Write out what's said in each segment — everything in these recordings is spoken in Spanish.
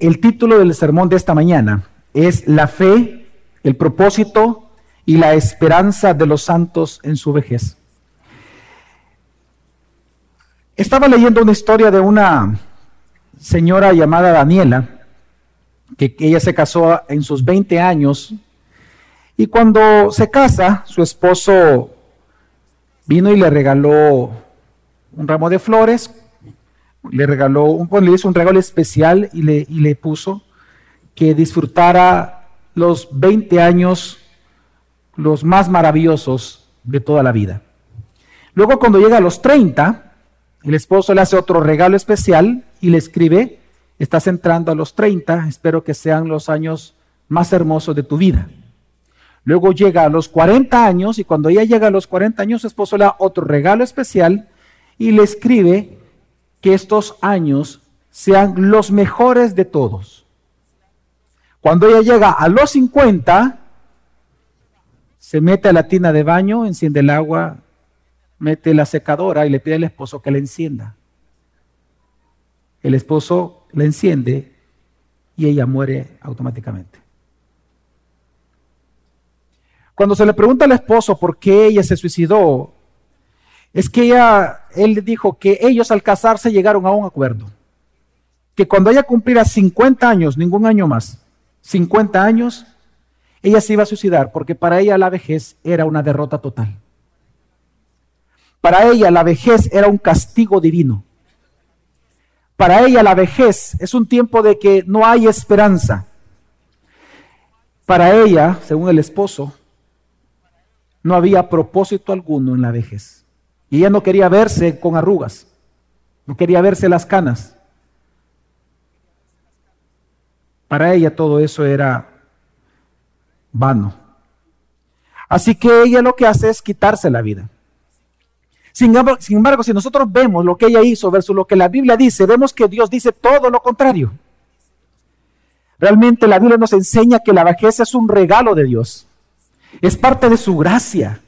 el título del sermón de esta mañana es La fe, el propósito y la esperanza de los santos en su vejez. Estaba leyendo una historia de una señora llamada Daniela, que ella se casó en sus 20 años, y cuando se casa, su esposo vino y le regaló un ramo de flores, le regaló un, le hizo un regalo especial y le, y le puso que disfrutara los 20 años los más maravillosos de toda la vida. Luego cuando llega a los 30, el esposo le hace otro regalo especial y le escribe, estás entrando a los 30, espero que sean los años más hermosos de tu vida. Luego llega a los 40 años y cuando ella llega a los 40 años, su esposo le da otro regalo especial y le escribe que estos años sean los mejores de todos. Cuando ella llega a los 50, se mete a la tina de baño, enciende el agua, mete la secadora y le pide al esposo que la encienda. El esposo la enciende y ella muere automáticamente. Cuando se le pregunta al esposo por qué ella se suicidó, es que ella, él dijo que ellos al casarse llegaron a un acuerdo. Que cuando ella cumpliera 50 años, ningún año más, 50 años, ella se iba a suicidar porque para ella la vejez era una derrota total. Para ella la vejez era un castigo divino. Para ella la vejez es un tiempo de que no hay esperanza. Para ella, según el esposo, no había propósito alguno en la vejez. Y ella no quería verse con arrugas, no quería verse las canas. Para ella todo eso era vano. Así que ella lo que hace es quitarse la vida. Sin embargo, si nosotros vemos lo que ella hizo versus lo que la Biblia dice, vemos que Dios dice todo lo contrario. Realmente la Biblia nos enseña que la vejez es un regalo de Dios. Es parte de su gracia.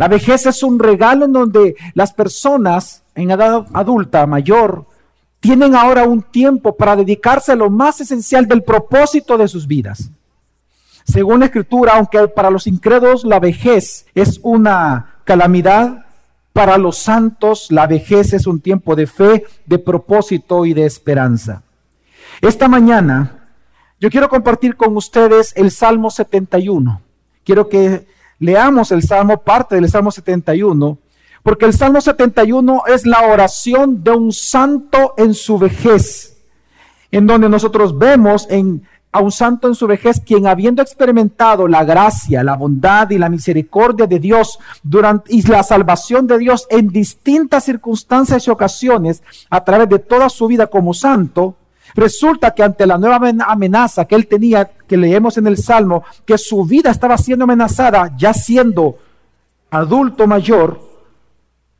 La vejez es un regalo en donde las personas en edad adulta, mayor, tienen ahora un tiempo para dedicarse a lo más esencial del propósito de sus vidas. Según la escritura, aunque para los incrédulos la vejez es una calamidad, para los santos la vejez es un tiempo de fe, de propósito y de esperanza. Esta mañana yo quiero compartir con ustedes el Salmo 71. Quiero que leamos el Salmo, parte del Salmo 71, porque el Salmo 71 es la oración de un santo en su vejez, en donde nosotros vemos en, a un santo en su vejez quien habiendo experimentado la gracia, la bondad y la misericordia de Dios durante, y la salvación de Dios en distintas circunstancias y ocasiones a través de toda su vida como santo, Resulta que ante la nueva amenaza que él tenía, que leemos en el Salmo, que su vida estaba siendo amenazada, ya siendo adulto mayor,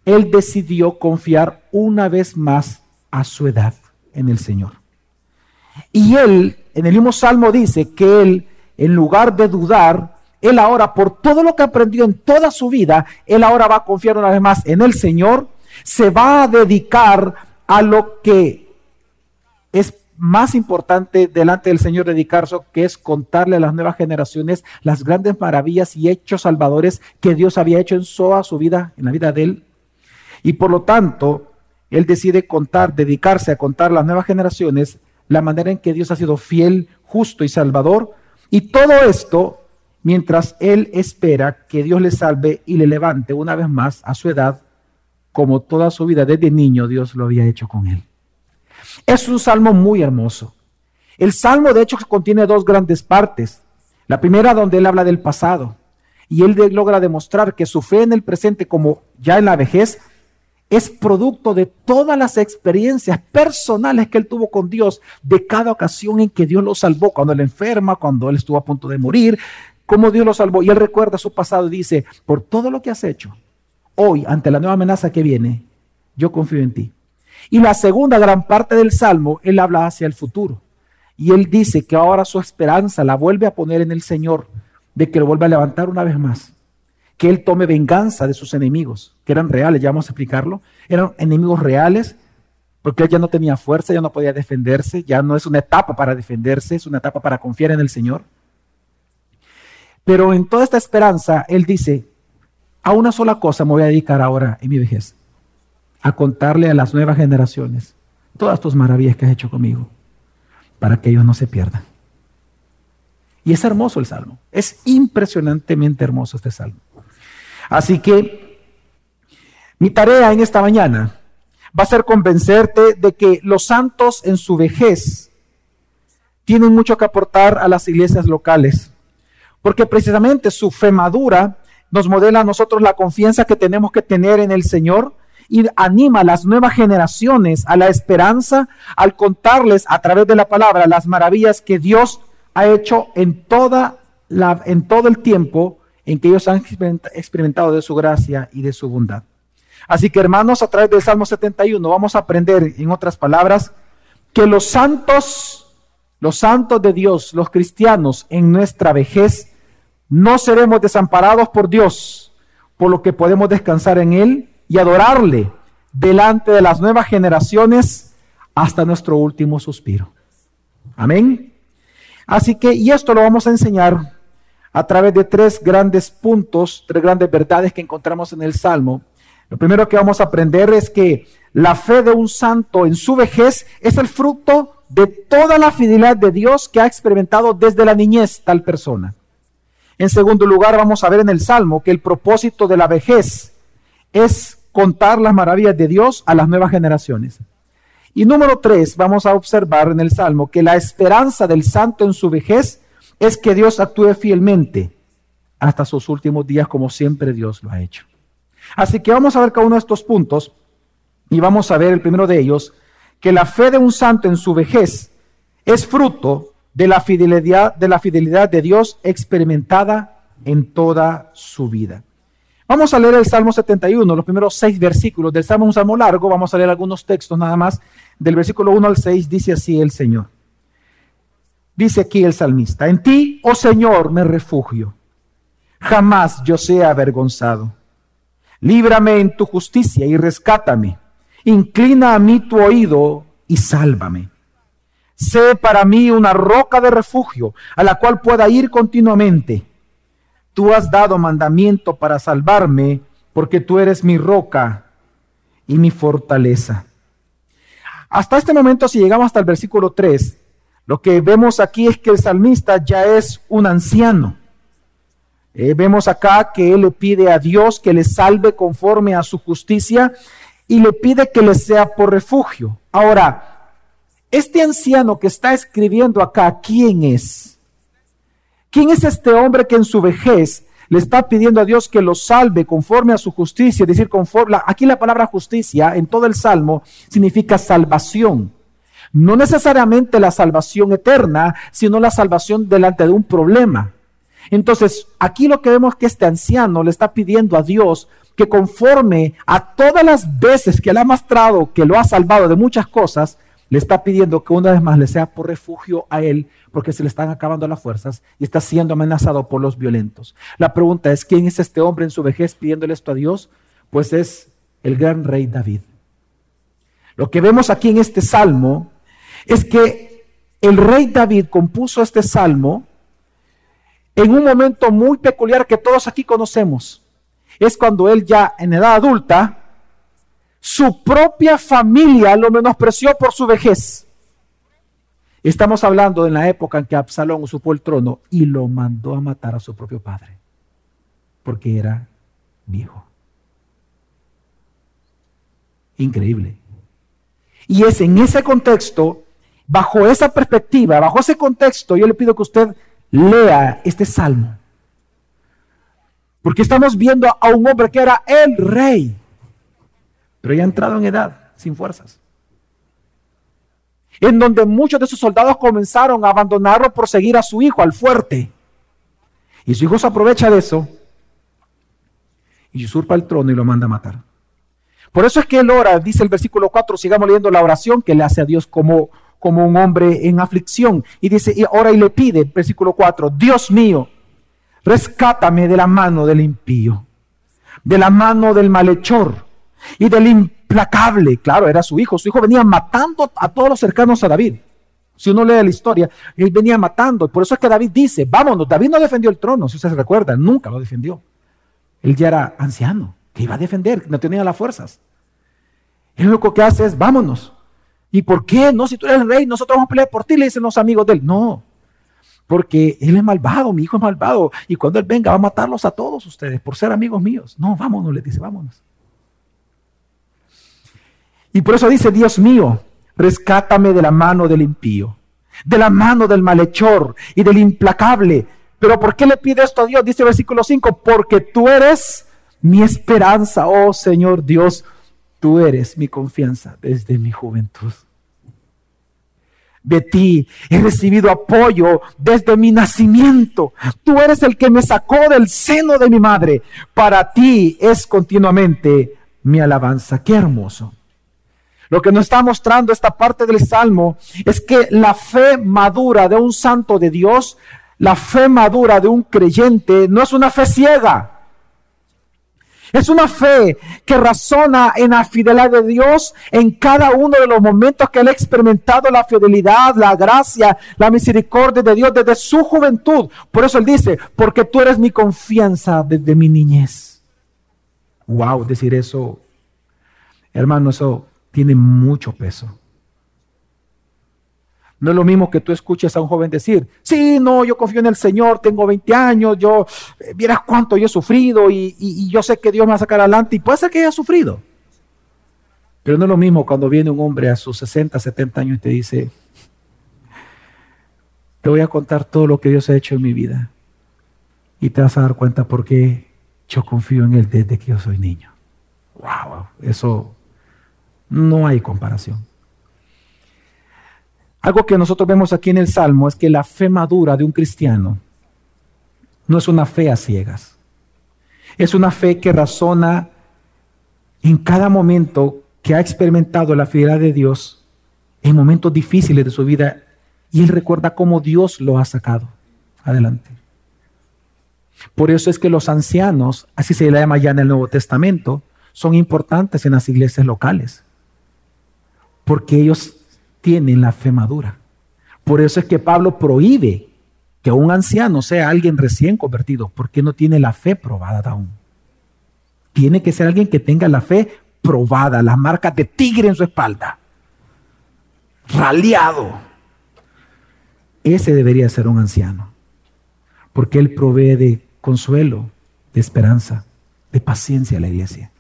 él decidió confiar una vez más a su edad en el Señor. Y él, en el mismo Salmo dice que él, en lugar de dudar, él ahora, por todo lo que aprendió en toda su vida, él ahora va a confiar una vez más en el Señor, se va a dedicar a lo que es más importante delante del Señor dedicarse, que es contarle a las nuevas generaciones las grandes maravillas y hechos salvadores que Dios había hecho en toda su vida, en la vida de él. Y por lo tanto, él decide contar, dedicarse a contar a las nuevas generaciones la manera en que Dios ha sido fiel, justo y salvador. Y todo esto mientras él espera que Dios le salve y le levante una vez más a su edad, como toda su vida desde niño Dios lo había hecho con él. Es un salmo muy hermoso. El salmo, de hecho, contiene dos grandes partes. La primera donde él habla del pasado y él logra demostrar que su fe en el presente, como ya en la vejez, es producto de todas las experiencias personales que él tuvo con Dios, de cada ocasión en que Dios lo salvó, cuando él enferma, cuando él estuvo a punto de morir, cómo Dios lo salvó. Y él recuerda su pasado y dice, por todo lo que has hecho, hoy, ante la nueva amenaza que viene, yo confío en ti. Y la segunda gran parte del Salmo, él habla hacia el futuro. Y él dice que ahora su esperanza la vuelve a poner en el Señor, de que lo vuelva a levantar una vez más. Que él tome venganza de sus enemigos, que eran reales, ya vamos a explicarlo. Eran enemigos reales porque él ya no tenía fuerza, ya no podía defenderse, ya no es una etapa para defenderse, es una etapa para confiar en el Señor. Pero en toda esta esperanza, él dice, a una sola cosa me voy a dedicar ahora en mi vejez, a contarle a las nuevas generaciones todas tus maravillas que has hecho conmigo, para que ellos no se pierdan. Y es hermoso el salmo, es impresionantemente hermoso este salmo. Así que mi tarea en esta mañana va a ser convencerte de que los santos en su vejez tienen mucho que aportar a las iglesias locales, porque precisamente su fe madura nos modela a nosotros la confianza que tenemos que tener en el Señor y anima a las nuevas generaciones a la esperanza al contarles a través de la palabra las maravillas que Dios ha hecho en, toda la, en todo el tiempo en que ellos han experimentado de su gracia y de su bondad. Así que hermanos, a través del Salmo 71 vamos a aprender, en otras palabras, que los santos, los santos de Dios, los cristianos en nuestra vejez, no seremos desamparados por Dios, por lo que podemos descansar en Él y adorarle delante de las nuevas generaciones hasta nuestro último suspiro. Amén. Así que, y esto lo vamos a enseñar a través de tres grandes puntos, tres grandes verdades que encontramos en el Salmo lo primero que vamos a aprender es que la fe de un santo en su vejez es el fruto de toda la fidelidad de Dios que ha experimentado desde la niñez tal persona. En segundo lugar, vamos a ver en el Salmo que el propósito de la vejez es contar las maravillas de Dios a las nuevas generaciones. Y número tres, vamos a observar en el Salmo que la esperanza del santo en su vejez es que Dios actúe fielmente hasta sus últimos días como siempre Dios lo ha hecho. Así que vamos a ver cada uno de estos puntos y vamos a ver el primero de ellos, que la fe de un santo en su vejez es fruto de la fidelidad de, la fidelidad de Dios experimentada en toda su vida. Vamos a leer el Salmo 71, los primeros seis versículos del Salmo, un salmo largo, vamos a leer algunos textos nada más. Del versículo 1 al 6 dice así el Señor. Dice aquí el salmista, en ti, oh Señor, me refugio. Jamás yo sea avergonzado. Líbrame en tu justicia y rescátame. Inclina a mí tu oído y sálvame. Sé para mí una roca de refugio a la cual pueda ir continuamente. Tú has dado mandamiento para salvarme porque tú eres mi roca y mi fortaleza. Hasta este momento, si llegamos hasta el versículo 3, lo que vemos aquí es que el salmista ya es un anciano. Eh, vemos acá que él le pide a Dios que le salve conforme a su justicia y le pide que le sea por refugio. Ahora, este anciano que está escribiendo acá, ¿quién es? ¿Quién es este hombre que en su vejez le está pidiendo a Dios que lo salve conforme a su justicia? Es decir, conforme, aquí la palabra justicia en todo el Salmo significa salvación. No necesariamente la salvación eterna, sino la salvación delante de un problema. Entonces, aquí lo que vemos es que este anciano le está pidiendo a Dios que conforme a todas las veces que le ha mostrado que lo ha salvado de muchas cosas, le está pidiendo que una vez más le sea por refugio a él, porque se le están acabando las fuerzas y está siendo amenazado por los violentos. La pregunta es, ¿quién es este hombre en su vejez pidiéndole esto a Dios? Pues es el gran rey David. Lo que vemos aquí en este salmo es que el rey David compuso este salmo en un momento muy peculiar que todos aquí conocemos. Es cuando él ya en edad adulta, su propia familia lo menospreció por su vejez. Estamos hablando de la época en que Absalón usó el trono y lo mandó a matar a su propio padre, porque era viejo. Increíble. Y es en ese contexto, bajo esa perspectiva, bajo ese contexto, yo le pido que usted lea este salmo. Porque estamos viendo a un hombre que era el rey, pero ya ha entrado en edad, sin fuerzas. En donde muchos de sus soldados comenzaron a abandonarlo por seguir a su hijo, al fuerte. Y su hijo se aprovecha de eso y usurpa el trono y lo manda a matar. Por eso es que él ora, dice el versículo 4, sigamos leyendo la oración que le hace a Dios como como un hombre en aflicción. Y dice, y ahora y le pide, versículo 4, Dios mío, rescátame de la mano del impío, de la mano del malhechor y del, implacable. Claro, era su hijo. Su hijo venía matando a todos los cercanos a David. Si uno lee la historia, él venía matando. Por eso es que David dice, vámonos, David no defendió el trono, si ustedes se recuerdan, nunca lo defendió. Él ya era anciano, que iba a defender, no tenía las fuerzas. El único que hace es, vámonos. ¿Y por qué? No, si tú eres el rey, nosotros vamos a pelear por ti, le dicen los amigos de él. No, porque él es malvado, mi hijo es malvado. Y cuando él venga va a matarlos a todos ustedes por ser amigos míos. No, vámonos, le dice, vámonos. Y por eso dice, Dios mío, rescátame de la mano del impío, de la mano del malhechor y del implacable. Pero ¿por qué le pide esto a Dios? Dice el versículo 5, porque tú eres mi esperanza, oh Señor Dios, tú eres mi confianza desde mi juventud. De ti he recibido apoyo desde mi nacimiento. Tú eres el que me sacó del seno de mi madre. Para ti es continuamente mi alabanza. Qué hermoso. Lo que nos está mostrando esta parte del Salmo es que la fe madura de un santo de Dios, la fe madura de un creyente, no es una fe ciega. Es una fe que razona en la fidelidad de Dios en cada uno de los momentos que él ha experimentado la fidelidad, la gracia, la misericordia de Dios desde su juventud. Por eso él dice, porque tú eres mi confianza desde mi niñez. Wow, decir eso, hermano, eso tiene mucho peso. No es lo mismo que tú escuches a un joven decir, sí, no, yo confío en el Señor, tengo 20 años, yo, eh, vieras cuánto yo he sufrido y, yo sé que Dios me va a sacar adelante y puede ser que haya sufrido. Pero no es lo mismo cuando viene un hombre a sus 60, 70 años y te dice, te voy a contar todo lo que Dios ha hecho en mi vida. Y te vas a dar cuenta por qué yo confío en Él desde que yo soy niño. Wow, eso no hay comparación. Algo que nosotros vemos aquí en el Salmo es que la fe madura de un cristiano no es una fe a ciegas. Es una fe que razona en cada momento que ha experimentado la fidelidad de Dios en momentos difíciles de su vida y él recuerda cómo Dios lo ha sacado adelante. Por eso es que los ancianos, así se le llama ya en el Nuevo Testamento, son importantes en las iglesias locales porque ellos tienen la fe madura. Por eso es que Pablo prohíbe que un anciano sea alguien recién convertido, porque no tiene la fe probada aún. Tiene que ser alguien que tenga la fe probada, las marcas de tigre en su espalda, raleado. Ese debería ser un anciano, porque él provee de consuelo, de esperanza, de paciencia a la iglesia.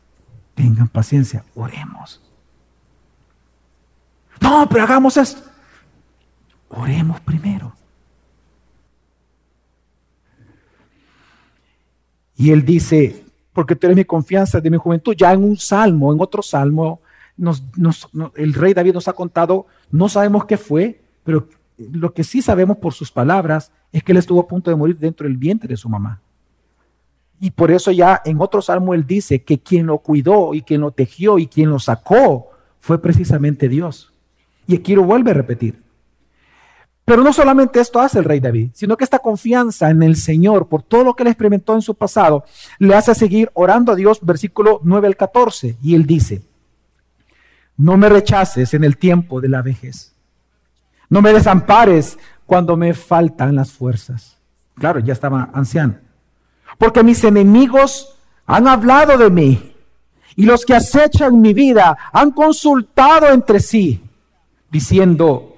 Tengan paciencia, oremos. No, pero hagamos esto. Oremos primero. Y él dice, porque tú eres mi confianza de mi juventud. Ya en un salmo, en otro salmo, el rey David nos ha contado, no sabemos qué fue, pero lo que sí sabemos por sus palabras es que él estuvo a punto de morir dentro del vientre de su mamá. Y por eso ya en otro salmo él dice que quien lo cuidó y quien lo tejió y quien lo sacó fue precisamente Dios. Y aquí vuelve a repetir. Pero no solamente esto hace el rey David, sino que esta confianza en el Señor por todo lo que él experimentó en su pasado le hace seguir orando a Dios, versículo 9 al 14. Y él dice, no me rechaces en el tiempo de la vejez. No me desampares cuando me faltan las fuerzas. Claro, ya estaba anciano. Porque mis enemigos han hablado de mí y los que acechan mi vida han consultado entre sí diciendo,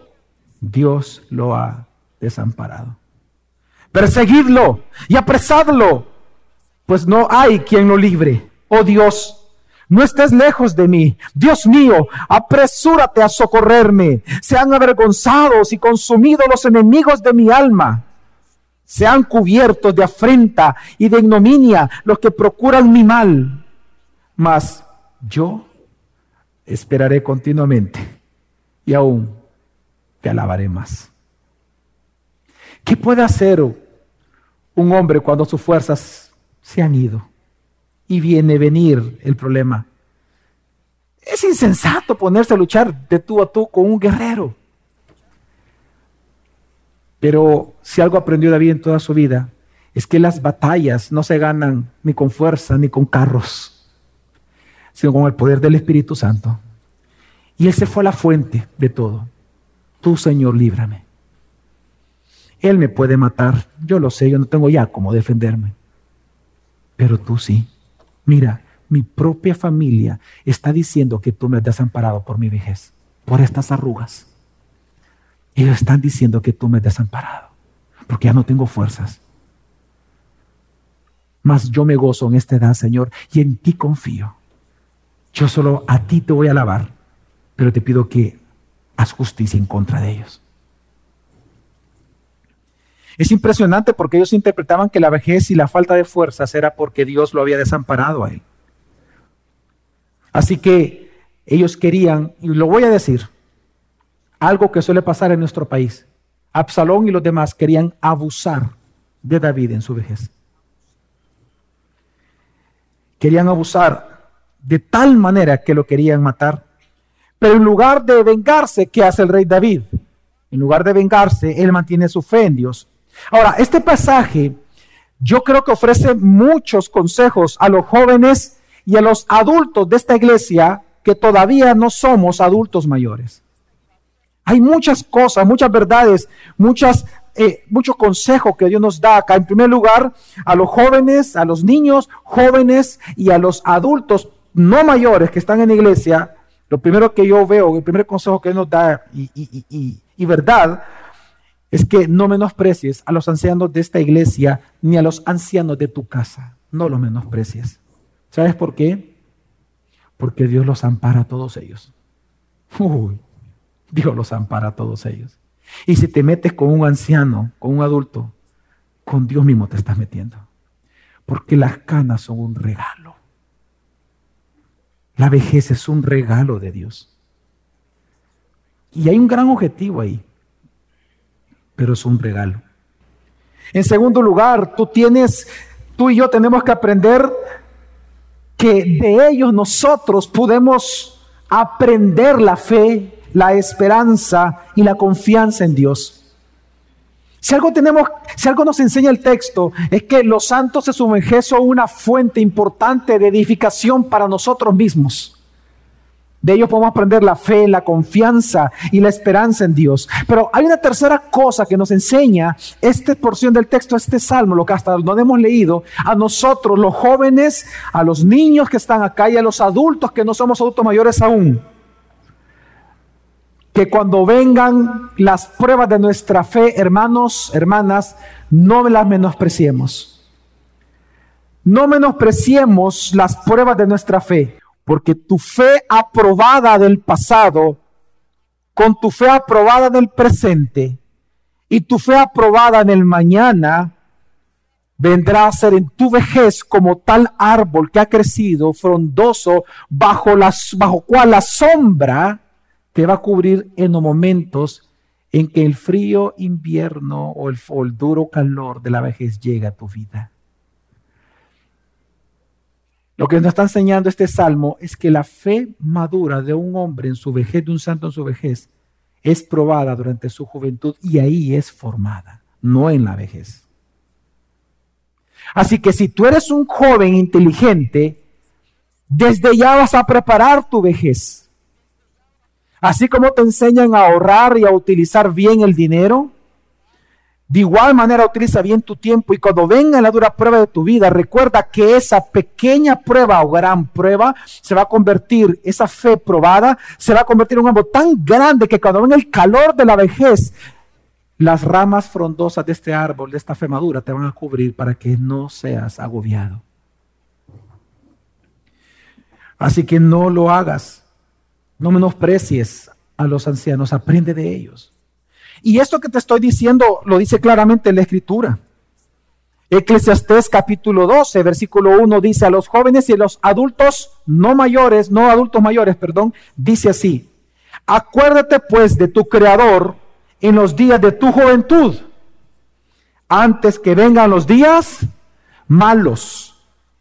Dios lo ha desamparado. Perseguidlo y apresadlo, pues no hay quien lo libre. Oh Dios, no estés lejos de mí. Dios mío, apresúrate a socorrerme. Sean avergonzados y consumidos los enemigos de mi alma. Sean cubiertos de afrenta y de ignominia los que procuran mi mal. Mas yo esperaré continuamente y aún te alabaré más. ¿Qué puede hacer un hombre cuando sus fuerzas se han ido y viene venir el problema? Es insensato ponerse a luchar de tú a tú con un guerrero. Pero si algo aprendió David en toda su vida, es que las batallas no se ganan ni con fuerza ni con carros. sino con el poder del Espíritu Santo. Y Él se fue a la fuente de todo. Tú, Señor, líbrame. Él me puede matar, yo lo sé, yo no tengo ya cómo defenderme. Pero tú sí. Mira, mi propia familia está diciendo que tú me has desamparado por mi vejez, por estas arrugas. Ellos están diciendo que tú me has desamparado, porque ya no tengo fuerzas. Mas yo me gozo en esta edad, Señor, y en ti confío. Yo solo a ti te voy a alabar, pero te pido que haz justicia en contra de ellos. Es impresionante porque ellos interpretaban que la vejez y la falta de fuerzas era porque Dios lo había desamparado a él. Así que ellos querían, y lo voy a decir, algo que suele pasar en nuestro país. Absalón y los demás querían abusar de David en su vejez. Querían abusar de tal manera que lo querían matar. Pero en lugar de vengarse, ¿qué hace el rey David? En lugar de vengarse, él mantiene su fe en Dios. Ahora, este pasaje yo creo que ofrece muchos consejos a los jóvenes y a los adultos de esta iglesia que todavía no somos adultos mayores. Hay muchas cosas, muchas verdades, muchas, eh, muchos consejos que Dios nos da acá. En primer lugar, a los jóvenes, a los niños jóvenes y a los adultos no mayores que están en la iglesia. Lo primero que yo veo, el primer consejo que Dios nos da y, y verdad, es que no menosprecies a los ancianos de esta iglesia ni a los ancianos de tu casa. No los menosprecies. ¿Sabes por qué? Porque Dios los ampara a todos ellos. Uy, Dios los ampara a todos ellos. Y si te metes con un anciano, con un adulto, con Dios mismo te estás metiendo. Porque las canas son un regalo. La vejez es un regalo de Dios. Y hay un gran objetivo ahí, pero es un regalo. En segundo lugar, tú tienes, tú y yo tenemos que aprender que de ellos nosotros podemos aprender la fe, la esperanza y la confianza en Dios. Si algo tenemos, si algo nos enseña el texto, es que los santos se sumergen son una fuente importante de edificación para nosotros mismos. De ellos podemos aprender la fe, la confianza y la esperanza en Dios. Pero hay una tercera cosa que nos enseña esta porción del texto, este salmo, lo que hasta no hemos leído, a nosotros, los jóvenes, a los niños que están acá y a los adultos que no somos adultos mayores aún. Que cuando vengan las pruebas de nuestra fe, hermanos, hermanas, no las menospreciemos. No menospreciemos las pruebas de nuestra fe. Porque tu fe aprobada del pasado, con tu fe aprobada del presente y tu fe aprobada en el mañana, vendrá a ser en tu vejez como tal árbol que ha crecido frondoso bajo, las, bajo cual la sombra te va a cubrir en los momentos en que el frío invierno o el, o el duro calor de la vejez llega a tu vida. Lo que nos está enseñando este salmo es que la fe madura de un hombre en su vejez, de un santo en su vejez, es probada durante su juventud y ahí es formada, no en la vejez. Así que si tú eres un joven inteligente, desde ya vas a preparar tu vejez. Así como te enseñan a ahorrar y a utilizar bien el dinero, de igual manera utiliza bien tu tiempo y cuando venga la dura prueba de tu vida, recuerda que esa pequeña prueba o gran prueba se va a convertir, esa fe probada, se va a convertir en un árbol tan grande que cuando venga el calor de la vejez, las ramas frondosas de este árbol, de esta fe madura, te van a cubrir para que no seas agobiado. Así que no lo hagas, no menosprecies a los ancianos, aprende de ellos. Y esto que te estoy diciendo lo dice claramente la Escritura. Eclesiastés capítulo 12, versículo 1 dice a los jóvenes y a los adultos no mayores, no adultos mayores, perdón, dice así, acuérdate pues de tu Creador en los días de tu juventud, antes que vengan los días malos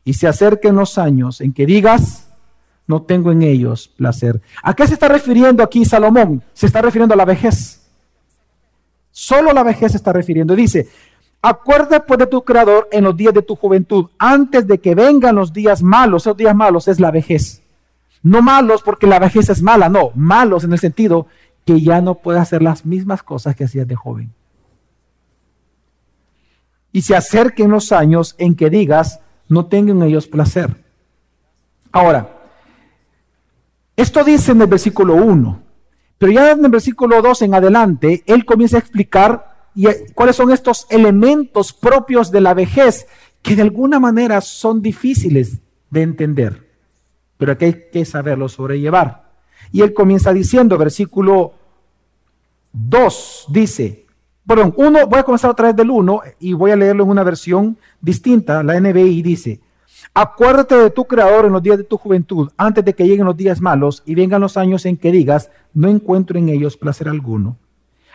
y se acerquen los años en que digas, no tengo en ellos placer. ¿A qué se está refiriendo aquí Salomón? Se está refiriendo a la vejez. Solo la vejez se está refiriendo. Dice, acuerda pues de tu creador en los días de tu juventud, antes de que vengan los días malos. Esos días malos es la vejez. No malos porque la vejez es mala, no, malos en el sentido que ya no puede hacer las mismas cosas que hacías de joven. Y se acerquen los años en que digas, no tengan ellos placer. Ahora, esto dice en el versículo 1, pero ya en el versículo 2 en adelante, él comienza a explicar cuáles son estos elementos propios de la vejez que de alguna manera son difíciles de entender, pero que hay que saberlo sobrellevar. Y él comienza diciendo, versículo 2, dice, perdón, uno, voy a comenzar otra vez del 1 y voy a leerlo en una versión distinta, la NBI dice, acuérdate de tu Creador en los días de tu juventud, antes de que lleguen los días malos y vengan los años en que digas, no encuentro en ellos placer alguno.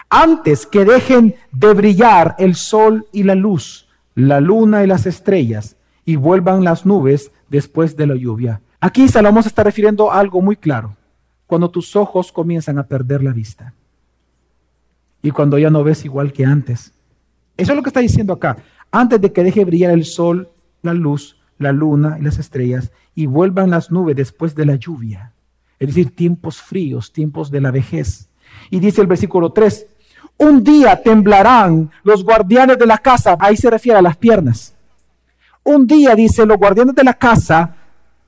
Antes que dejen de brillar el sol y la luz, la luna y las estrellas, y vuelvan las nubes después de la lluvia. Aquí Salomón se está refiriendo a algo muy claro, cuando tus ojos comienzan a perder la vista y cuando ya no ves igual que antes. Eso es lo que está diciendo acá. Antes de que deje brillar el sol, la luz, la luna y las estrellas y vuelvan las nubes después de la lluvia. Es decir, tiempos fríos, tiempos de la vejez. Y dice el versículo 3, un día temblarán los guardianes de la casa, ahí se refiere a las piernas. Un día, dice, los guardianes de la casa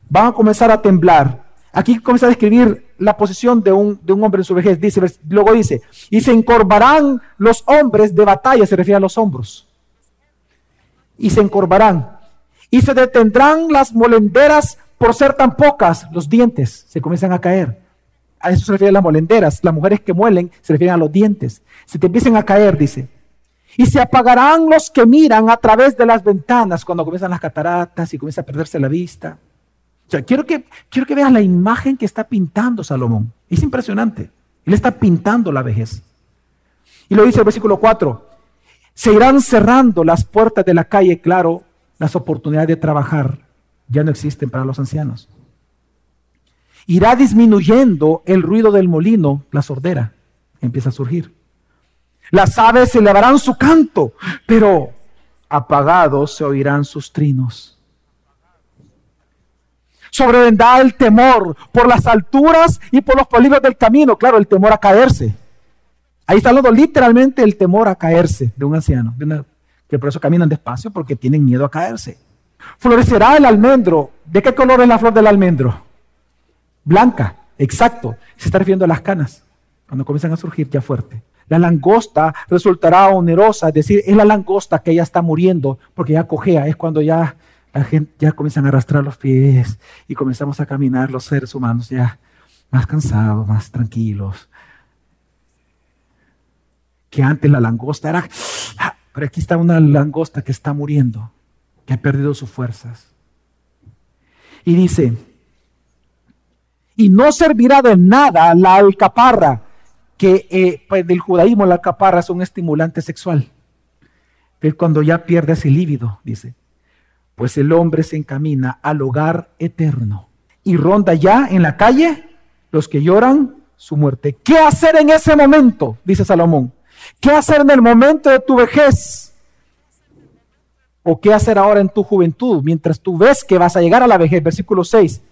van a comenzar a temblar. Aquí comienza a describir la posición de un, de un hombre en su vejez. Dice, luego dice, y se encorvarán los hombres de batalla, se refiere a los hombros. Y se encorvarán. Y se detendrán las molenderas por ser tan pocas, los dientes se comienzan a caer. A eso se refiere a las molenderas. Las mujeres que muelen se refieren a los dientes. Se te empiezan a caer, dice. Y se apagarán los que miran a través de las ventanas cuando comienzan las cataratas y comienza a perderse la vista. O sea, quiero que, quiero que veas la imagen que está pintando Salomón. Es impresionante. Él está pintando la vejez. Y lo dice el versículo 4. Se irán cerrando las puertas de la calle, claro, las oportunidades de trabajar ya no existen para los ancianos. Irá disminuyendo el ruido del molino, la sordera empieza a surgir. Las aves elevarán su canto, pero apagados se oirán sus trinos. Sobrevendrá el temor por las alturas y por los polibos del camino. Claro, el temor a caerse. Ahí está hablando literalmente el temor a caerse de un anciano, que por eso caminan despacio porque tienen miedo a caerse. Florecerá el almendro. ¿De qué color es la flor del almendro? Blanca, exacto. Se está refiriendo a las canas, cuando comienzan a surgir ya fuerte. La langosta resultará onerosa, es decir, es la langosta que ya está muriendo porque ya cojea, es cuando ya la gente ya comienzan a arrastrar los pies y comenzamos a caminar los seres humanos ya más cansados, más tranquilos. Que antes la langosta era, aquí está una langosta que está muriendo, que ha perdido sus fuerzas. Y dice, y no servirá de nada la alcaparra, que eh, pues del judaísmo la alcaparra es un estimulante sexual. Es cuando ya pierde ese líbido, dice pues el hombre se encamina al hogar eterno y ronda ya en la calle los que lloran su muerte. ¿Qué hacer en ese momento? Dice Salomón. ¿Qué hacer en el momento de tu vejez? ¿O qué hacer ahora en tu juventud mientras tú ves que vas a llegar a la vejez? Versículo 6.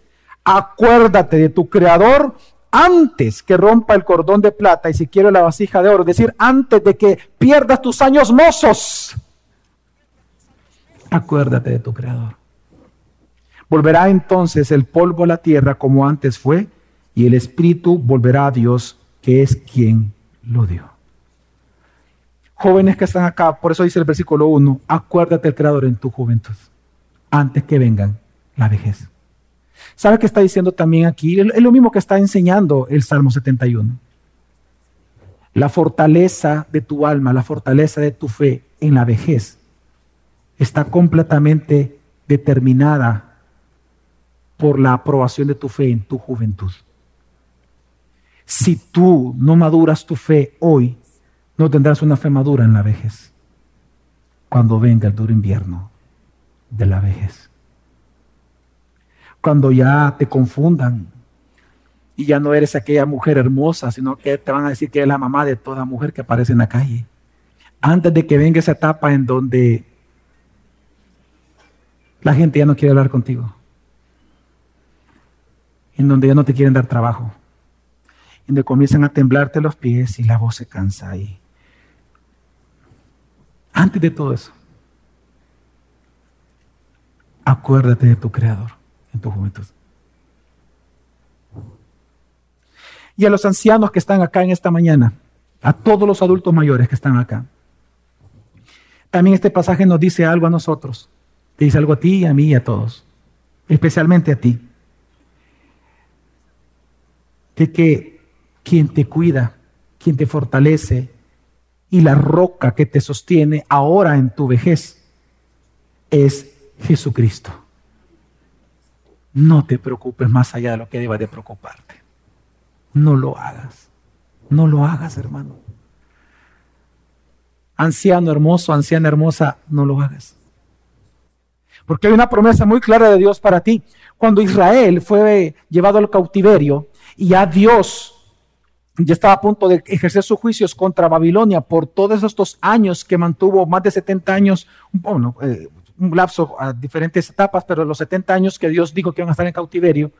Acuérdate de tu creador antes que rompa el cordón de plata y si quiere la vasija de oro, es decir, antes de que pierdas tus años mozos acuérdate de tu Creador. Volverá entonces el polvo a la tierra como antes fue, y el Espíritu volverá a Dios, que es quien lo dio. Jóvenes que están acá, por eso dice el versículo 1, acuérdate del Creador en tu juventud, antes que vengan la vejez. ¿Sabe qué está diciendo también aquí? Es lo mismo que está enseñando el Salmo 71. La fortaleza de tu alma, la fortaleza de tu fe en la vejez está completamente determinada por la aprobación de tu fe en tu juventud. Si tú no maduras tu fe hoy, no tendrás una fe madura en la vejez, cuando venga el duro invierno de la vejez. Cuando ya te confundan y ya no eres aquella mujer hermosa, sino que te van a decir que eres la mamá de toda mujer que aparece en la calle. Antes de que venga esa etapa en donde la gente ya no quiere hablar contigo. en donde ya no te quieren dar trabajo, en donde comienzan a temblarte los pies y la voz se cansa ahí. Antes de todo eso, acuérdate de tu Creador en tu juventud. Y a los ancianos que están acá en esta mañana, a todos los adultos mayores que están acá, también este pasaje nos dice algo a nosotros. Te dice algo a ti, a mí y a todos. Especialmente a ti. De que quien te cuida, quien te fortalece y la roca que te sostiene ahora en tu vejez es Jesucristo. No te preocupes más allá de lo que debas de preocuparte. No lo hagas. No lo hagas, hermano. Anciano hermoso, anciana hermosa, no lo hagas. Porque hay una promesa muy clara de Dios para ti. Cuando Israel fue llevado al cautiverio y ya Dios ya estaba a punto de ejercer sus juicios contra Babilonia por todos estos años que mantuvo, más de 70 años, bueno, eh, un lapso a diferentes etapas, pero los 70 años que Dios dijo que iban a estar en cautiverio,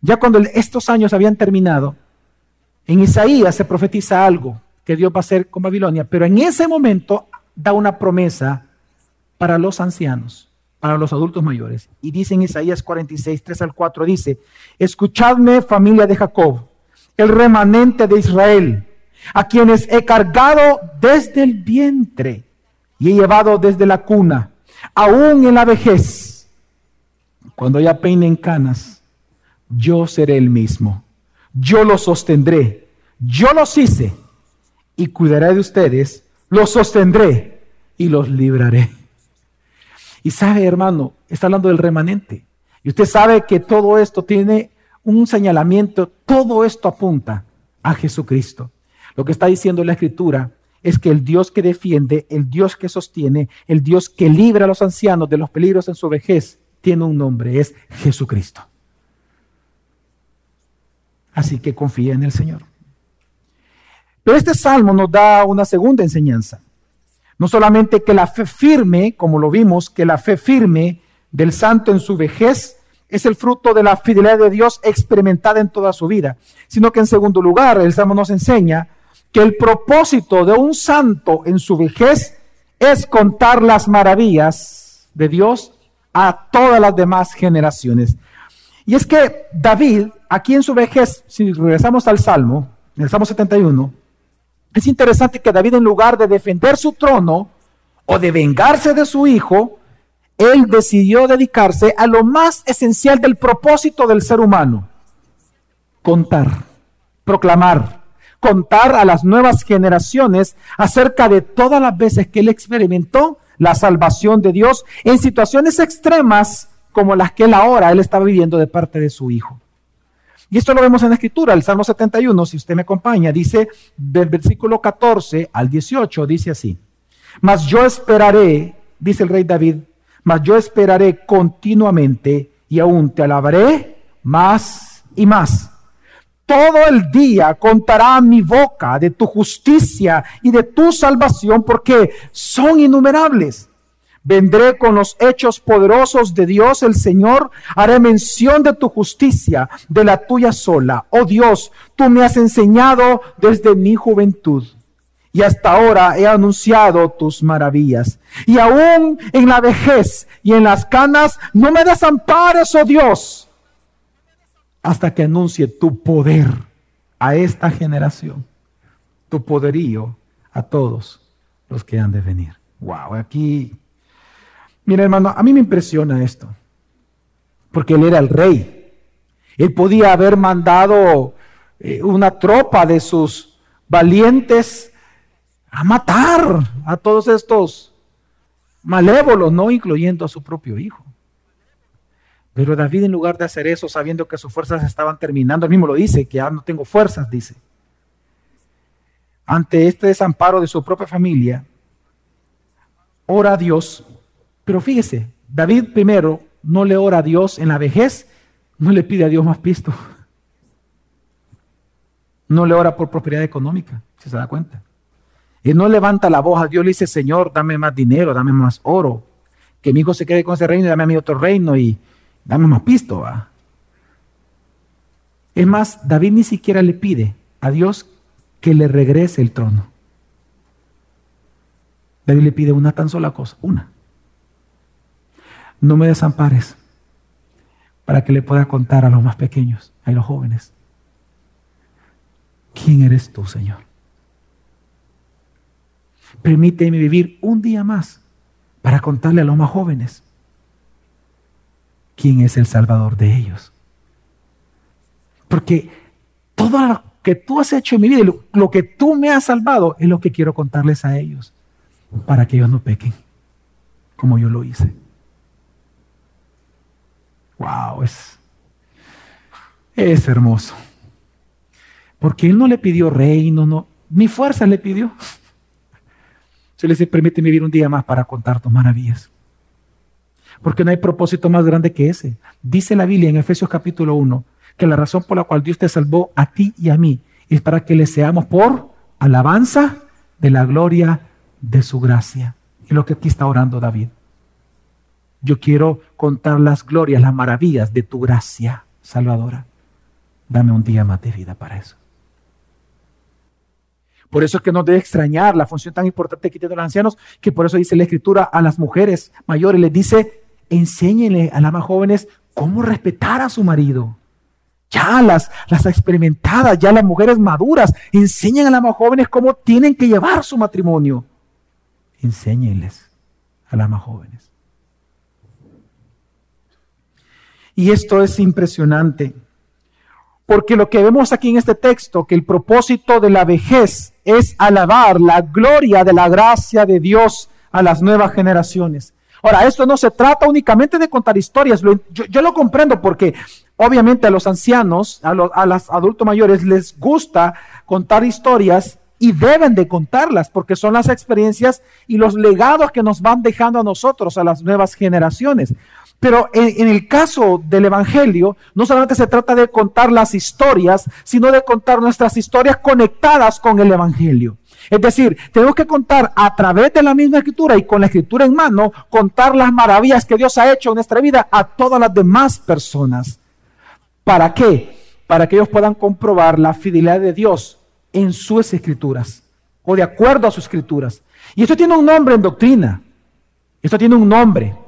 ya cuando estos años habían terminado, en Isaías se profetiza algo que Dios va a hacer con Babilonia, pero en ese momento da una promesa para los ancianos, para los adultos mayores. Y dice en Isaías 46, 3 al 4, dice, escuchadme familia de Jacob, el remanente de Israel, a quienes he cargado desde el vientre y he llevado desde la cuna, aún en la vejez. Cuando ya peinen canas, yo seré el mismo. Yo los sostendré. Yo los hice y cuidaré de ustedes, los sostendré y los libraré. Y sabe, hermano, está hablando del remanente. Y usted sabe que todo esto tiene un señalamiento, todo esto apunta a Jesucristo. Lo que está diciendo la Escritura es que el Dios que defiende, el Dios que sostiene, el Dios que libra a los ancianos de los peligros en su vejez, tiene un nombre, es Jesucristo. Así que confía en el Señor. Pero este salmo nos da una segunda enseñanza. No solamente que la fe firme, como lo vimos, que la fe firme del santo en su vejez es el fruto de la fidelidad de Dios experimentada en toda su vida, sino que en segundo lugar el salmo nos enseña que el propósito de un santo en su vejez es contar las maravillas de Dios a todas las demás generaciones. Y es que David, aquí en su vejez, si regresamos al Salmo, en el Salmo 71, es interesante que David en lugar de defender su trono o de vengarse de su hijo, él decidió dedicarse a lo más esencial del propósito del ser humano, contar, proclamar, contar a las nuevas generaciones acerca de todas las veces que él experimentó la salvación de Dios en situaciones extremas como las que él ahora él estaba viviendo de parte de su hijo. Y esto lo vemos en la escritura, el Salmo 71, si usted me acompaña, dice del versículo 14 al 18, dice así, mas yo esperaré, dice el rey David, mas yo esperaré continuamente y aún te alabaré más y más. Todo el día contará mi boca de tu justicia y de tu salvación porque son innumerables. Vendré con los hechos poderosos de Dios el Señor. Haré mención de tu justicia, de la tuya sola. Oh Dios, tú me has enseñado desde mi juventud. Y hasta ahora he anunciado tus maravillas. Y aún en la vejez y en las canas, no me desampares, oh Dios, hasta que anuncie tu poder a esta generación, tu poderío a todos los que han de venir. Wow, aquí Mira, hermano, a mí me impresiona esto, porque él era el rey. Él podía haber mandado eh, una tropa de sus valientes a matar a todos estos malévolos, no incluyendo a su propio hijo. Pero David en lugar de hacer eso, sabiendo que sus fuerzas estaban terminando, él mismo lo dice, que ya no tengo fuerzas, dice. Ante este desamparo de su propia familia, ora a Dios pero fíjese, David primero no le ora a Dios en la vejez, no le pide a Dios más pisto. No le ora por prosperidad económica, si se da cuenta. Y no levanta la voz a Dios, le dice, Señor, dame más dinero, dame más oro. Que mi hijo se quede con ese reino y dame a mí otro reino y dame más pisto. Es más, David ni siquiera le pide a Dios que le regrese el trono. David le pide una tan sola cosa, una. No me desampares para que le pueda contar a los más pequeños, a los jóvenes. ¿Quién eres tú, Señor? Permíteme vivir un día más para contarle a los más jóvenes quién es el Salvador de ellos. Porque todo lo que tú has hecho en mi vida, lo, lo que tú me has salvado, es lo que quiero contarles a ellos, para que ellos no pequen, como yo lo hice. Wow, es, es hermoso. Porque Él no le pidió reino, no, ni fuerza le pidió. Se le dice, permíteme vivir un día más para contar tus maravillas. Porque no hay propósito más grande que ese. Dice la Biblia en Efesios capítulo 1 que la razón por la cual Dios te salvó a ti y a mí es para que le seamos por alabanza de la gloria de su gracia. Es lo que aquí está orando David. Yo quiero contar las glorias, las maravillas de tu gracia salvadora. Dame un día más de vida para eso. Por eso es que no debe extrañar la función tan importante que tienen los ancianos, que por eso dice la escritura a las mujeres mayores, les dice, enséñenle a las más jóvenes cómo respetar a su marido. Ya las, las experimentadas, ya las mujeres maduras, enseñen a las más jóvenes cómo tienen que llevar su matrimonio. Enséñenles a las más jóvenes. Y esto es impresionante, porque lo que vemos aquí en este texto, que el propósito de la vejez es alabar la gloria de la gracia de Dios a las nuevas generaciones. Ahora, esto no se trata únicamente de contar historias, yo, lo comprendo porque obviamente a los ancianos, a, a los adultos mayores les gusta contar historias y deben de contarlas porque son las experiencias y los legados que nos van dejando a nosotros, a las nuevas generaciones. Pero en, el caso del Evangelio, no solamente se trata de contar las historias, sino de contar nuestras historias conectadas con el Evangelio. Es decir, tenemos que contar a través de la misma escritura y con la escritura en mano, contar las maravillas que Dios ha hecho en nuestra vida a todas las demás personas. ¿Para qué? Para que ellos puedan comprobar la fidelidad de Dios en sus escrituras o de acuerdo a sus escrituras. Y esto tiene un nombre en doctrina. Esto tiene un nombre.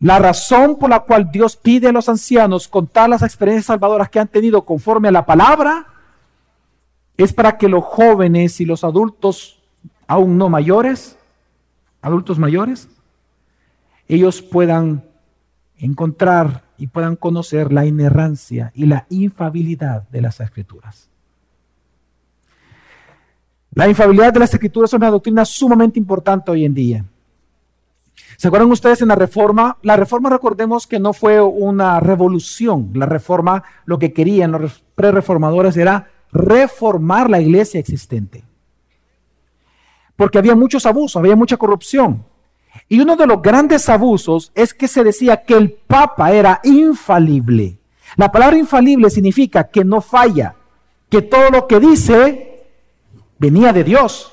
La razón por la cual Dios pide a los ancianos contar las experiencias salvadoras que han tenido conforme a la palabra es para que los jóvenes y los adultos aún no mayores, adultos mayores, ellos puedan encontrar y puedan conocer la inerrancia y la infabilidad de las escrituras. La infabilidad de las escrituras es una doctrina sumamente importante hoy en día. ¿Se acuerdan ustedes en la reforma? La reforma, recordemos que no fue una revolución. La reforma, lo que querían los pre-reformadores era reformar la iglesia existente. Porque había muchos abusos, había mucha corrupción. Y uno de los grandes abusos es que se decía que el Papa era infalible. La palabra infalible significa que no falla, que todo lo que dice venía de Dios.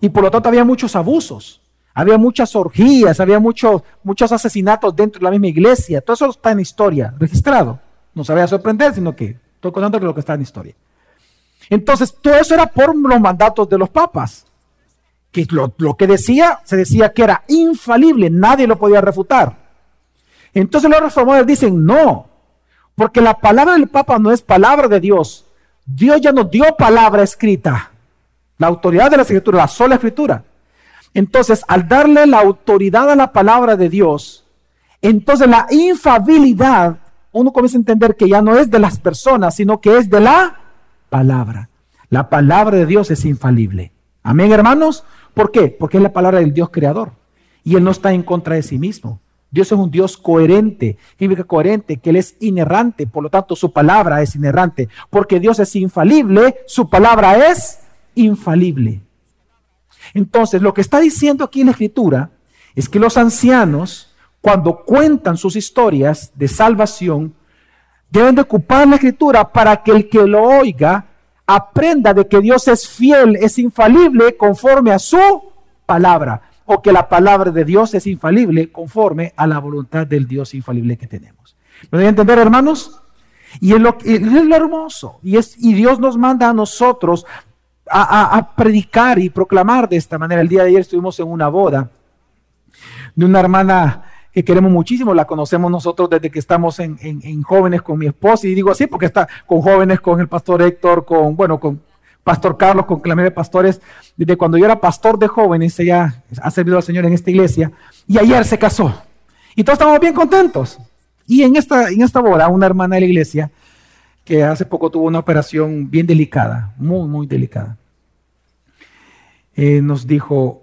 Y por lo tanto había muchos abusos. Había muchas orgías, había muchos, muchos asesinatos dentro de la misma iglesia. Todo eso está en historia, registrado. No se vaya a sorprender, sino que estoy contando lo que está en historia. Entonces, todo eso era por los mandatos de los papas. Que lo, lo que decía, se decía que era infalible, nadie lo podía refutar. Entonces los reformadores dicen, no, porque la palabra del Papa no es palabra de Dios. Dios ya nos dio palabra escrita. La autoridad de la escritura, la sola escritura. Entonces, al darle la autoridad a la palabra de Dios, entonces la infabilidad, uno comienza a entender que ya no es de las personas, sino que es de la palabra. La palabra de Dios es infalible. Amén, hermanos. ¿Por qué? Porque es la palabra del Dios creador. Y Él no está en contra de sí mismo. Dios es un Dios coherente. significa coherente? Que Él es inerrante. Por lo tanto, su palabra es inerrante. Porque Dios es infalible, su palabra es infalible. Entonces, lo que está diciendo aquí en la escritura es que los ancianos, cuando cuentan sus historias de salvación, deben de ocupar la escritura para que el que lo oiga aprenda de que Dios es fiel, es infalible conforme a su palabra, o que la palabra de Dios es infalible conforme a la voluntad del Dios infalible que tenemos. ¿Me voy entender, hermanos? Y es lo, es lo hermoso. Y, es, y Dios nos manda a nosotros a, predicar y proclamar de esta manera. El día de ayer estuvimos en una boda de una hermana que queremos muchísimo, la conocemos nosotros desde que estamos en, jóvenes con mi esposa, y digo así porque está con jóvenes, con el pastor Héctor, con, bueno, con Pastor Carlos, con de pastores, desde cuando yo era pastor de jóvenes, ella ha servido al Señor en esta iglesia, y ayer se casó, y todos estamos bien contentos. Y en esta, en esta boda, una hermana de la iglesia, que hace poco tuvo una operación bien delicada, muy, muy delicada. Eh, nos dijo,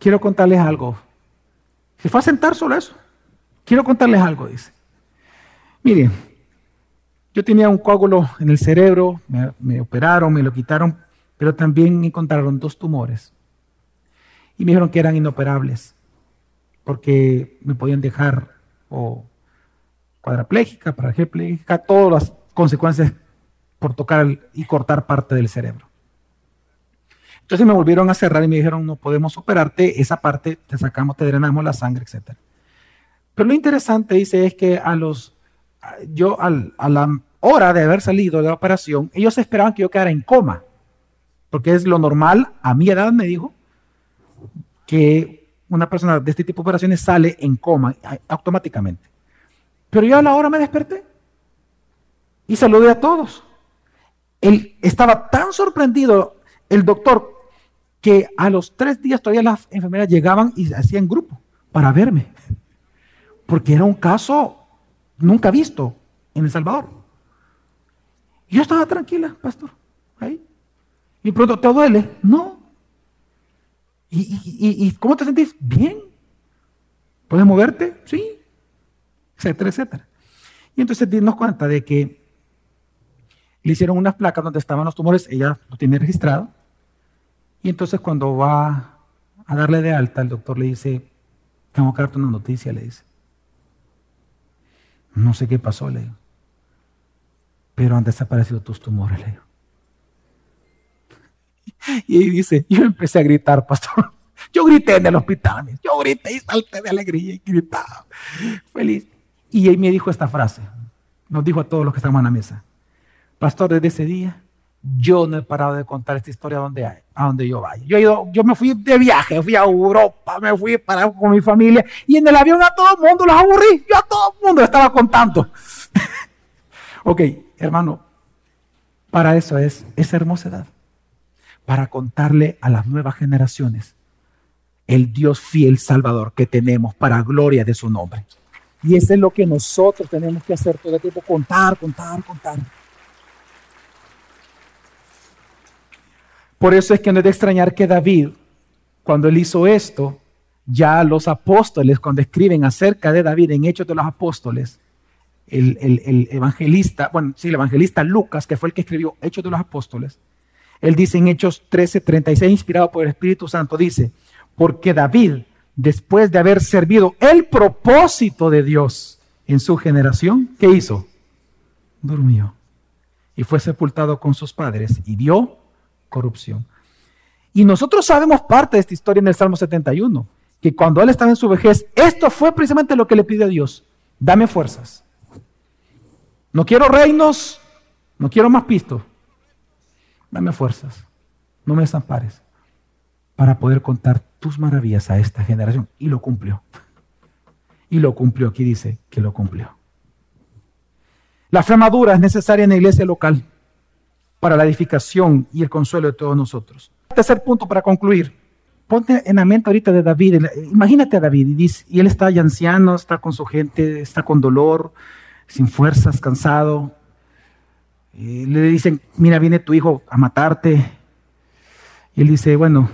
quiero contarles algo. Se fue a sentar solo eso. Quiero contarles algo, dice. Miren, yo tenía un coágulo en el cerebro, me, operaron, me lo quitaron, pero también encontraron dos tumores. Y me dijeron que eran inoperables, porque me podían dejar o cuadraplégica, parapléjica, todas las consecuencias por tocar y cortar parte del cerebro. Entonces me volvieron a cerrar y me dijeron, no podemos operarte, esa parte te sacamos, te drenamos la sangre, etc. Pero lo interesante, dice, es que a los, yo a la hora de haber salido de la operación, ellos esperaban que yo quedara en coma, porque es lo normal, a mi edad me dijo, que una persona de este tipo de operaciones sale en coma automáticamente. Pero yo a la hora me desperté y saludé a todos. Él estaba tan sorprendido, el doctor, que a los tres días todavía las enfermeras llegaban y hacían grupo para verme. Porque era un caso nunca visto en El Salvador. Yo estaba tranquila, pastor, ahí. Y pronto, ¿te duele? No. ¿Y, cómo te sentís? Bien. ¿Puedes moverte? Sí. Etcétera, etcétera. Y entonces dimos cuenta de que le hicieron unas placas donde estaban los tumores, ella lo tiene registrado. Y entonces cuando va a darle de alta, el doctor le dice, tengo que darte una noticia, le dice. No sé qué pasó, le digo. Pero han desaparecido tus tumores, le digo. Y dice, yo empecé a gritar, pastor. Yo grité en el hospital, yo grité y salté de alegría y gritaba, feliz. Y él me dijo esta frase, nos dijo a todos los que estaban en la mesa. Pastor, desde ese día yo no he parado de contar esta historia donde, a donde yo vaya. Yo, ido, yo me fui de viaje, fui a Europa, me fui para con mi familia y en el avión a todo el mundo los aburrí. Yo a todo el mundo estaba contando. ok, hermano, para eso es esa hermosa edad. Para contarle a las nuevas generaciones el Dios fiel Salvador que tenemos para gloria de su nombre. Y eso es lo que nosotros tenemos que hacer todo el tiempo, contar, contar, contar. Por eso es que no es de extrañar que David, cuando él hizo esto, ya los apóstoles, cuando escriben acerca de David en Hechos de los Apóstoles, el, evangelista, bueno, sí, el evangelista Lucas, que fue el que escribió Hechos de los Apóstoles, él dice en Hechos 13, 36, inspirado por el Espíritu Santo, dice, porque David, después de haber servido el propósito de Dios en su generación, ¿qué hizo? Durmió y fue sepultado con sus padres y dio corrupción. Y nosotros sabemos parte de esta historia en el Salmo 71, que cuando él estaba en su vejez, esto fue precisamente lo que le pidió a Dios, dame fuerzas. No quiero reinos, no quiero más pisto, dame fuerzas, no me desampares, para poder contar tus maravillas a esta generación. Y lo cumplió. Y lo cumplió, aquí dice que lo cumplió. La fe madura es necesaria en la iglesia local para la edificación y el consuelo de todos nosotros. Tercer punto para concluir. Ponte en la mente ahorita de David. Imagínate a David y, dice, y él está ya anciano, está con su gente, está con dolor, sin fuerzas, cansado. le dicen, mira, viene tu hijo a matarte. Y él dice, bueno,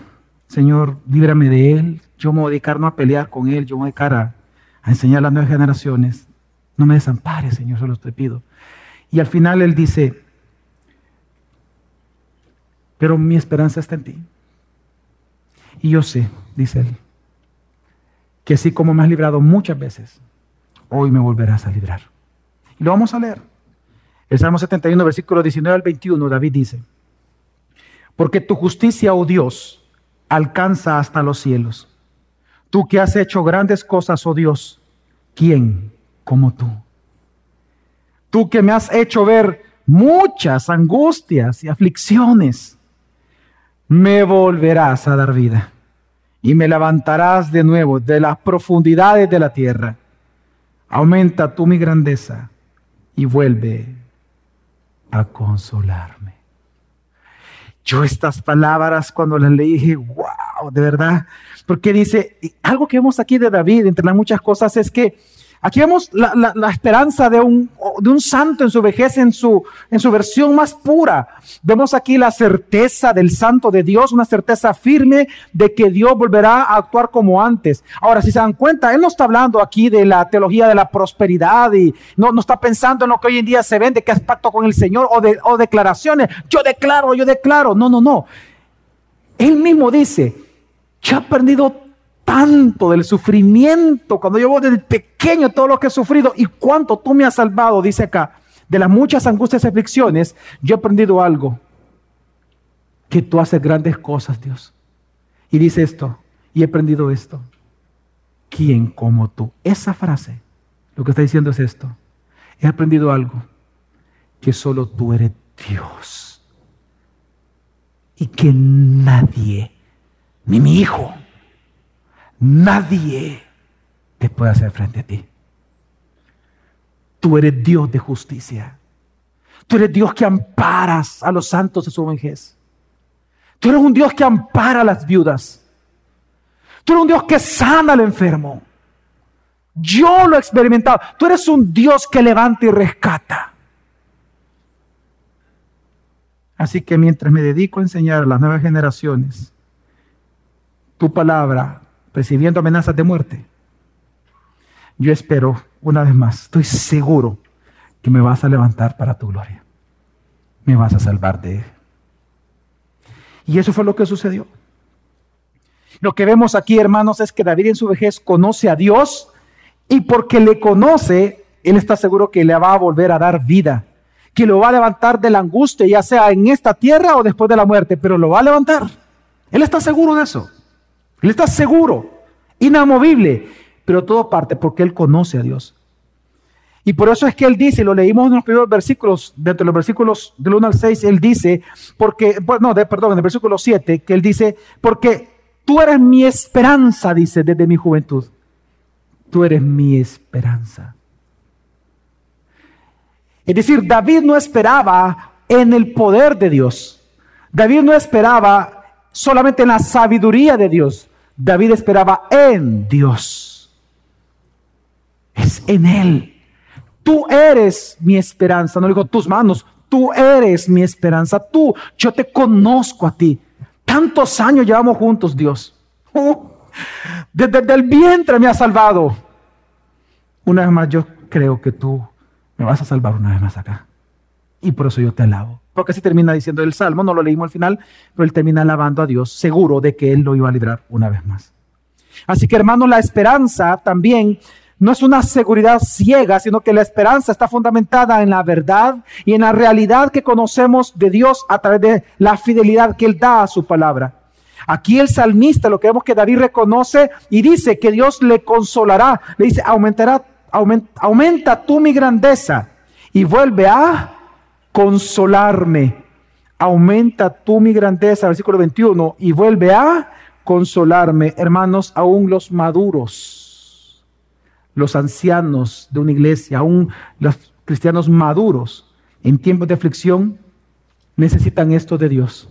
Señor, líbrame de él. Yo me voy a dedicar no a pelear con él, yo me voy a dedicar a, a enseñar a las nuevas generaciones. No me desampares, Señor, solo te pido. Y al final él dice, pero mi esperanza está en ti. Y yo sé, dice él, que así como me has librado muchas veces, hoy me volverás a librar. Y lo vamos a leer. El Salmo 71, versículo 19 al 21, David dice, porque tu justicia, oh Dios, alcanza hasta los cielos. Tú que has hecho grandes cosas, oh Dios, ¿quién como tú? tú que me has hecho ver muchas angustias y aflicciones, me volverás a dar vida y me levantarás de nuevo de las profundidades de la tierra. Aumenta tú mi grandeza y vuelve a consolarme. Yo estas palabras cuando las leí dije, wow, de verdad, porque dice, algo que vemos aquí de David, entre las muchas cosas, es que Aquí vemos la, esperanza de un, de un, santo en su vejez, en su, en su versión más pura. Vemos aquí la certeza del santo de Dios, una certeza firme de que Dios volverá a actuar como antes. Ahora, si se dan cuenta, Él no está hablando aquí de la teología de la prosperidad y no, no está pensando en lo que hoy en día se vende, que es pacto con el Señor o, de, o declaraciones. Yo declaro, yo declaro. No, no, no. Él mismo dice, yo he aprendido tanto del sufrimiento, cuando yo voy desde pequeño todo lo que he sufrido y cuánto tú me has salvado, dice acá, de las muchas angustias y aflicciones, yo he aprendido algo, que tú haces grandes cosas, Dios. Y dice esto, y he aprendido esto. ¿Quién como tú? Esa frase, lo que está diciendo es esto. He aprendido algo, que solo tú eres Dios. Y que nadie, ni mi hijo, Nadie te puede hacer frente a ti. Tú eres Dios de justicia. Tú eres Dios que amparas a los santos de su vejez. Tú eres un Dios que ampara a las viudas. Tú eres un Dios que sana al enfermo. Yo lo he experimentado. Tú eres un Dios que levanta y rescata. Así que mientras me dedico a enseñar a las nuevas generaciones tu palabra, recibiendo amenazas de muerte, yo espero, una vez más, estoy seguro que me vas a levantar para tu gloria. Me vas a salvar de él. Y eso fue lo que sucedió. Lo que vemos aquí, hermanos, es que David en su vejez conoce a Dios y porque le conoce, él está seguro que le va a volver a dar vida, que lo va a levantar de la angustia, ya sea en esta tierra o después de la muerte, pero lo va a levantar. Él está seguro de eso. Él está seguro, inamovible, pero todo parte porque él conoce a Dios. Y por eso es que él dice, lo leímos en los primeros versículos, dentro de los versículos del 1 al 6, él dice, porque, no, de, perdón, en el versículo 7, que él dice, porque tú eres mi esperanza, dice, desde mi juventud. Tú eres mi esperanza. Es decir, David no esperaba en el poder de Dios. David no esperaba solamente en la sabiduría de Dios. David esperaba en Dios. Es en Él. Tú eres mi esperanza. No digo tus manos. Tú eres mi esperanza. Tú, yo te conozco a ti. Tantos años llevamos juntos, Dios. Oh, desde, el vientre me has salvado. Una vez más, yo creo que tú me vas a salvar una vez más acá. Y por eso yo te alabo. Porque así termina diciendo el Salmo, no lo leímos al final, pero él termina alabando a Dios, seguro de que él lo iba a librar una vez más. Así que hermano, la esperanza también no es una seguridad ciega, sino que la esperanza está fundamentada en la verdad y en la realidad que conocemos de Dios a través de la fidelidad que Él da a su palabra. Aquí el salmista, lo que vemos que David reconoce y dice que Dios le consolará, le dice, aumentará, aumenta, aumenta tú mi grandeza y vuelve a consolarme. Aumenta tú mi grandeza, versículo 21, y vuelve a consolarme, hermanos, aún los maduros, los ancianos de una iglesia, aún los cristianos maduros en tiempos de aflicción, necesitan esto de Dios,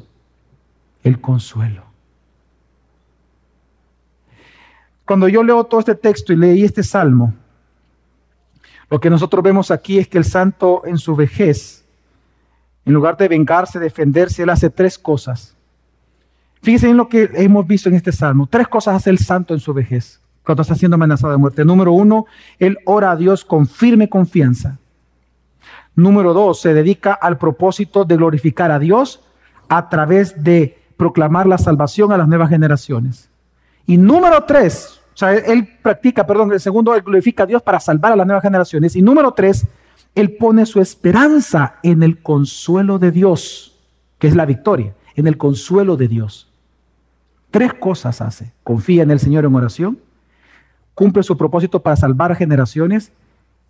el consuelo. Cuando yo leo todo este texto y leí este salmo, lo que nosotros vemos aquí es que el santo en su vejez en lugar de vengarse, defenderse, él hace tres cosas. Fíjense en lo que hemos visto en este salmo. Tres cosas hace el santo en su vejez, cuando está siendo amenazado de muerte. Número uno, él ora a Dios con firme confianza. Número dos, se dedica al propósito de glorificar a Dios a través de proclamar la salvación a las nuevas generaciones. Y número tres, o sea, él practica, perdón, el segundo, él glorifica a Dios para salvar a las nuevas generaciones. Y número tres, él pone su esperanza en el consuelo de Dios, que es la victoria, en el consuelo de Dios. Tres cosas hace. Confía en el Señor en oración, cumple su propósito para salvar generaciones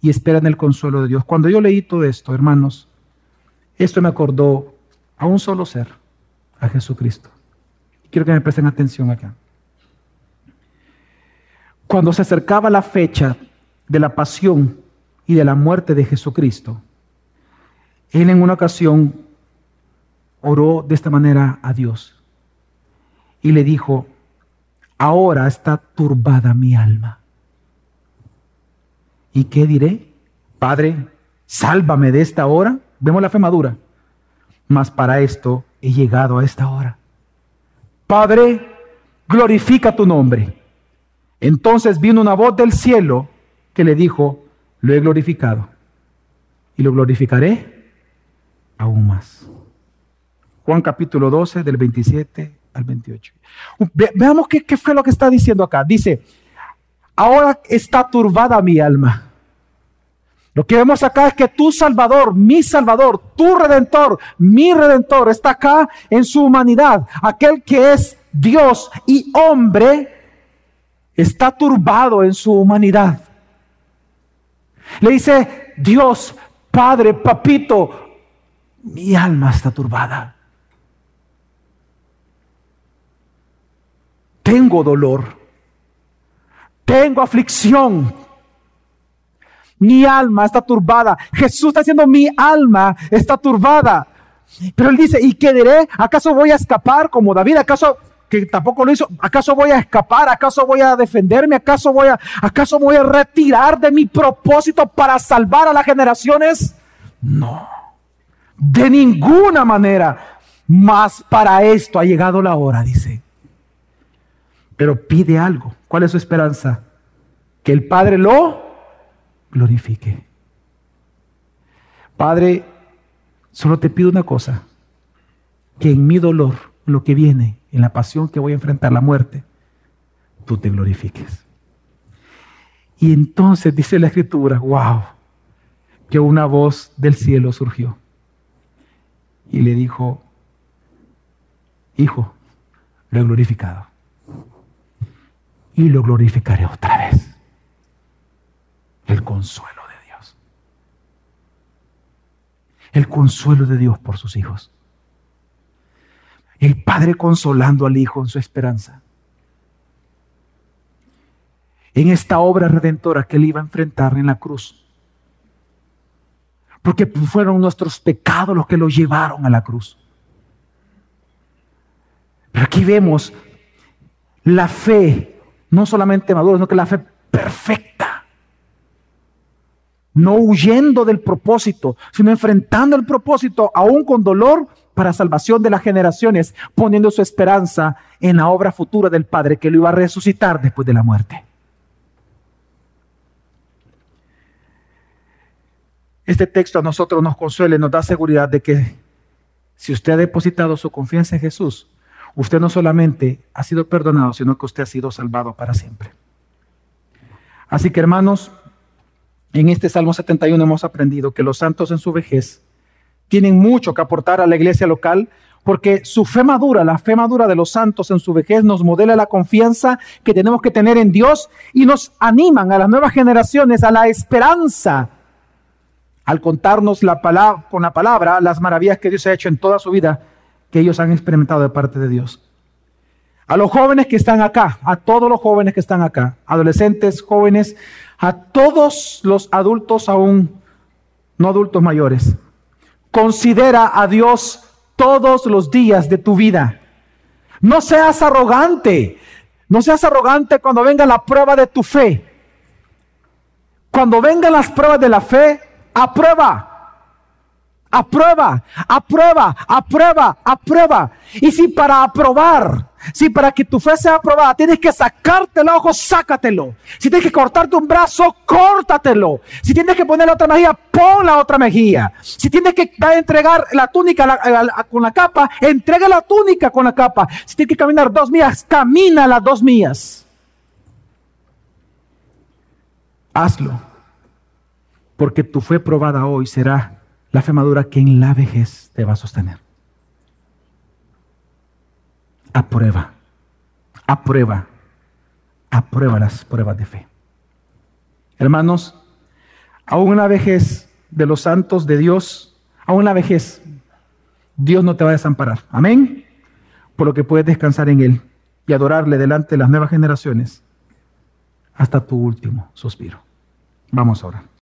y esperan el consuelo de Dios. Cuando yo leí todo esto, hermanos, esto me acordó a un solo ser, a Jesucristo. Quiero que me presten atención acá. Cuando se acercaba la fecha de la pasión y de la muerte de Jesucristo, él en una ocasión oró de esta manera a Dios y le dijo, ahora está turbada mi alma. ¿Y qué diré? Padre, sálvame de esta hora. Vemos la fe madura. Mas para esto he llegado a esta hora. Padre, glorifica tu nombre. Entonces vino una voz del cielo que le dijo, lo he glorificado y lo glorificaré aún más. Juan capítulo 12 del 27 al 28. veamos qué, qué fue lo que está diciendo acá. Dice, ahora está turbada mi alma. Lo que vemos acá es que tu Salvador, mi Salvador, tu Redentor, mi Redentor, está acá en su humanidad. Aquel que es Dios y hombre, está turbado en su humanidad. Le dice, Dios, Padre, Papito, mi alma está turbada. Tengo dolor. Tengo aflicción. Mi alma está turbada. Jesús está diciendo, mi alma está turbada. Pero él dice, ¿y qué diré? ¿Acaso voy a escapar como David? ¿Acaso que tampoco lo hizo? ¿Acaso voy a escapar? ¿Acaso voy a defenderme? ¿Acaso voy a, acaso voy a retirar de mi propósito para salvar a las generaciones? No. De ninguna manera. Mas para esto ha llegado la hora, dice. Pero pide algo. ¿Cuál es su esperanza? Que el Padre lo glorifique. Padre, solo te pido una cosa, que en mi dolor, lo que viene, en la pasión que voy a enfrentar, la muerte, tú te glorifiques. Y entonces dice la escritura, wow, que una voz del cielo surgió y le dijo, hijo, lo he glorificado y lo glorificaré otra vez el consuelo de Dios. El consuelo de Dios por sus hijos. El Padre consolando al Hijo en su esperanza. En esta obra redentora que Él iba a enfrentar en la cruz. Porque fueron nuestros pecados los que lo llevaron a la cruz. Pero aquí vemos la fe, no solamente madura, sino que la fe perfecta no huyendo del propósito, sino enfrentando el propósito aún con dolor para salvación de las generaciones, poniendo su esperanza en la obra futura del Padre que lo iba a resucitar después de la muerte. Este texto a nosotros nos consuela y nos da seguridad de que si usted ha depositado su confianza en Jesús, usted no solamente ha sido perdonado, sino que usted ha sido salvado para siempre. Así que hermanos, en este Salmo 71 hemos aprendido que los santos en su vejez tienen mucho que aportar a la iglesia local porque su fe madura, la fe madura de los santos en su vejez nos modela la confianza que tenemos que tener en Dios y nos animan a las nuevas generaciones a la esperanza al contarnos la palabra, con la palabra las maravillas que Dios ha hecho en toda su vida que ellos han experimentado de parte de Dios. A los jóvenes que están acá, a todos los jóvenes que están acá, adolescentes, jóvenes, a todos los adultos aún, no adultos mayores. Considera a Dios todos los días de tu vida. No seas arrogante. No seas arrogante cuando venga la prueba de tu fe. Cuando vengan las pruebas de la fe, aprueba. Aprueba, aprueba, aprueba, aprueba. Y si para aprobar si para que tu fe sea aprobada tienes que sacarte el ojo, sácatelo. Si tienes que cortarte un brazo, córtatelo. Si tienes que poner la otra mejilla, pon la otra mejilla. Si tienes que entregar la túnica con la capa, entrega la túnica con la capa. Si tienes que caminar dos millas, camina las dos millas. Hazlo. Porque tu fe probada hoy será la fe madura que en la vejez te va a sostener aprueba, aprueba, aprueba las pruebas de fe. Hermanos, Aún una vejez de los santos de Dios, aún una vejez, Dios no te va a desamparar. Amén. Por lo que puedes descansar en Él y adorarle delante de las nuevas generaciones hasta tu último suspiro. Vamos ahora.